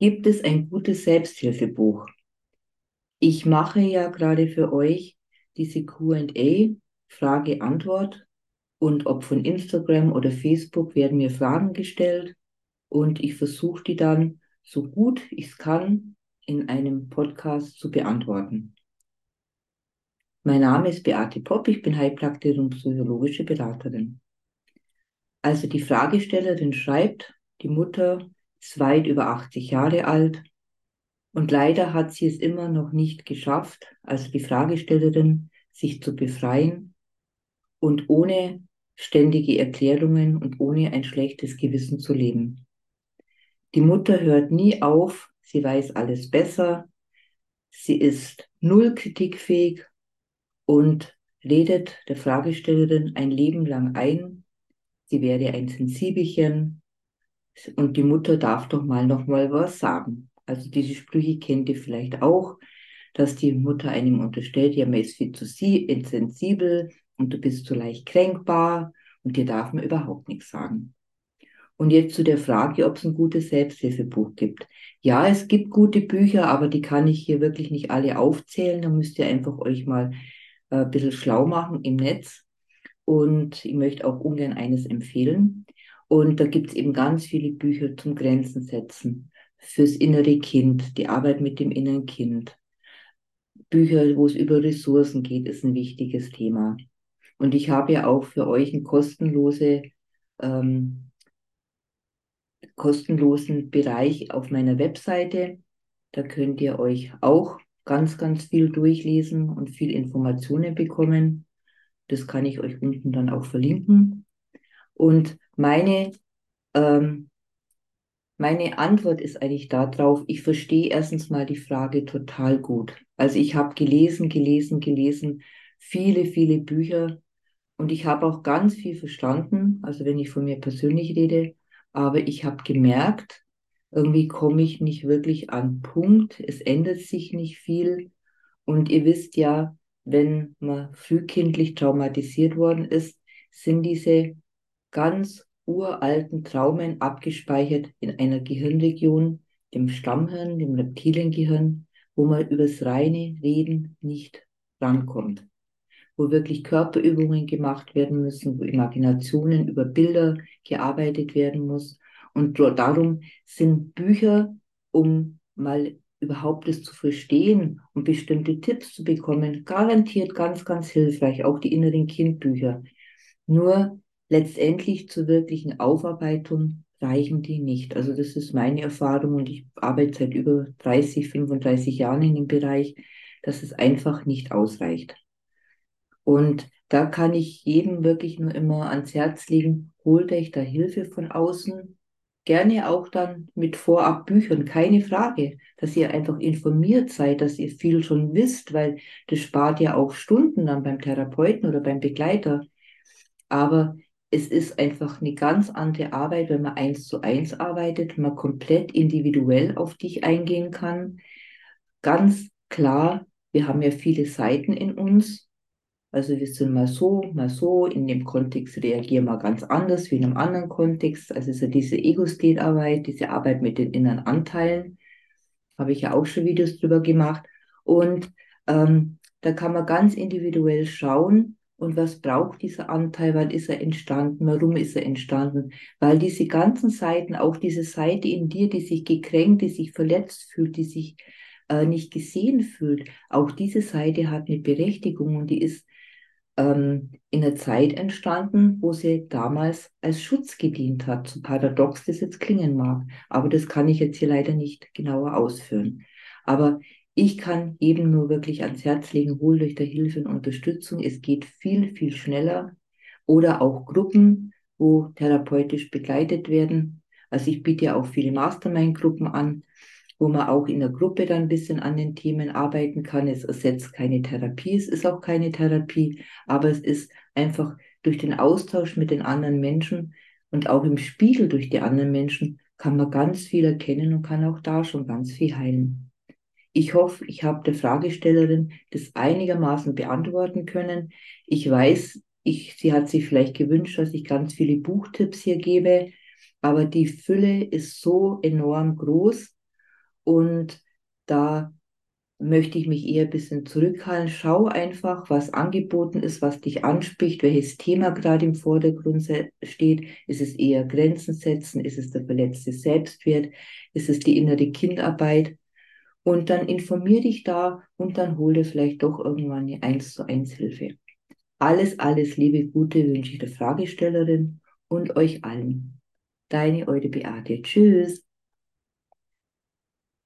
Gibt es ein gutes Selbsthilfebuch? Ich mache ja gerade für euch diese QA, Frage-Antwort. Und ob von Instagram oder Facebook werden mir Fragen gestellt und ich versuche die dann so gut ich es kann in einem Podcast zu beantworten. Mein Name ist Beate Popp, ich bin Heilpraktikerin und psychologische Beraterin. Also die Fragestellerin schreibt, die Mutter ist weit über 80 Jahre alt und leider hat sie es immer noch nicht geschafft, also die Fragestellerin, sich zu befreien und ohne ständige Erklärungen und ohne ein schlechtes Gewissen zu leben. Die Mutter hört nie auf, sie weiß alles besser, sie ist null kritikfähig und redet der Fragestellerin ein Leben lang ein, sie wäre ein Sensibelchen und die Mutter darf doch mal noch mal was sagen. Also diese Sprüche kennt ihr vielleicht auch, dass die Mutter einem unterstellt, ja, man ist viel zu sensibel und du bist zu leicht kränkbar und dir darf man überhaupt nichts sagen. Und jetzt zu der Frage, ob es ein gutes Selbsthilfebuch gibt. Ja, es gibt gute Bücher, aber die kann ich hier wirklich nicht alle aufzählen. Da müsst ihr einfach euch mal äh, ein bisschen schlau machen im Netz. Und ich möchte auch ungern eines empfehlen. Und da gibt es eben ganz viele Bücher zum Grenzen setzen fürs innere Kind, die Arbeit mit dem inneren Kind. Bücher, wo es über Ressourcen geht, ist ein wichtiges Thema. Und ich habe ja auch für euch einen kostenlose, ähm, kostenlosen Bereich auf meiner Webseite. Da könnt ihr euch auch ganz, ganz viel durchlesen und viel Informationen bekommen. Das kann ich euch unten dann auch verlinken. Und meine ähm, meine Antwort ist eigentlich darauf, ich verstehe erstens mal die Frage total gut. Also ich habe gelesen, gelesen, gelesen, viele, viele Bücher und ich habe auch ganz viel verstanden, also wenn ich von mir persönlich rede, aber ich habe gemerkt, irgendwie komme ich nicht wirklich an Punkt, es ändert sich nicht viel und ihr wisst ja, wenn man frühkindlich traumatisiert worden ist, sind diese ganz uralten Traumen abgespeichert in einer Gehirnregion, dem Stammhirn, dem Reptiliengehirn, wo man übers reine Reden nicht rankommt. Wo wirklich Körperübungen gemacht werden müssen, wo Imaginationen über Bilder gearbeitet werden muss. Und darum sind Bücher, um mal überhaupt es zu verstehen und bestimmte Tipps zu bekommen, garantiert ganz, ganz hilfreich. Auch die inneren Kindbücher. Nur letztendlich zur wirklichen Aufarbeitung reichen die nicht. Also das ist meine Erfahrung und ich arbeite seit über 30, 35 Jahren in dem Bereich, dass es einfach nicht ausreicht. Und da kann ich jedem wirklich nur immer ans Herz legen, holt euch da Hilfe von außen, gerne auch dann mit vorab Büchern, keine Frage, dass ihr einfach informiert seid, dass ihr viel schon wisst, weil das spart ja auch Stunden dann beim Therapeuten oder beim Begleiter. Aber es ist einfach eine ganz andere Arbeit, wenn man eins zu eins arbeitet, man komplett individuell auf dich eingehen kann. Ganz klar, wir haben ja viele Seiten in uns. Also wir sind mal so, mal so, in dem Kontext reagieren wir ganz anders wie in einem anderen Kontext. Also ja diese Ego-State-Arbeit, diese Arbeit mit den inneren Anteilen, habe ich ja auch schon Videos drüber gemacht. Und ähm, da kann man ganz individuell schauen, und was braucht dieser Anteil, wann ist er entstanden, warum ist er entstanden, weil diese ganzen Seiten, auch diese Seite in dir, die sich gekränkt, die sich verletzt fühlt, die sich äh, nicht gesehen fühlt, auch diese Seite hat eine Berechtigung und die ist ähm, in einer Zeit entstanden, wo sie damals als Schutz gedient hat, so paradox das jetzt klingen mag, aber das kann ich jetzt hier leider nicht genauer ausführen. Aber ich kann jedem nur wirklich ans Herz legen, holt euch da Hilfe und Unterstützung. Es geht viel, viel schneller. Oder auch Gruppen, wo therapeutisch begleitet werden. Also ich biete ja auch viele Mastermind-Gruppen an, wo man auch in der Gruppe dann ein bisschen an den Themen arbeiten kann. Es ersetzt keine Therapie, es ist auch keine Therapie, aber es ist einfach durch den Austausch mit den anderen Menschen und auch im Spiegel durch die anderen Menschen kann man ganz viel erkennen und kann auch da schon ganz viel heilen. Ich hoffe, ich habe der Fragestellerin das einigermaßen beantworten können. Ich weiß, ich, sie hat sich vielleicht gewünscht, dass ich ganz viele Buchtipps hier gebe, aber die Fülle ist so enorm groß Und da möchte ich mich eher ein bisschen zurückhalten. Schau einfach, was angeboten ist, was dich anspricht, welches Thema gerade im Vordergrund steht. Ist es eher Grenzen setzen? Ist es der verletzte Selbstwert? Ist es die innere Kindarbeit? Und dann informier dich da und dann hol dir vielleicht doch irgendwann eine 1 zu 1 Hilfe. Alles, alles Liebe, Gute wünsche ich der Fragestellerin und euch allen. Deine Eude Beate. Tschüss.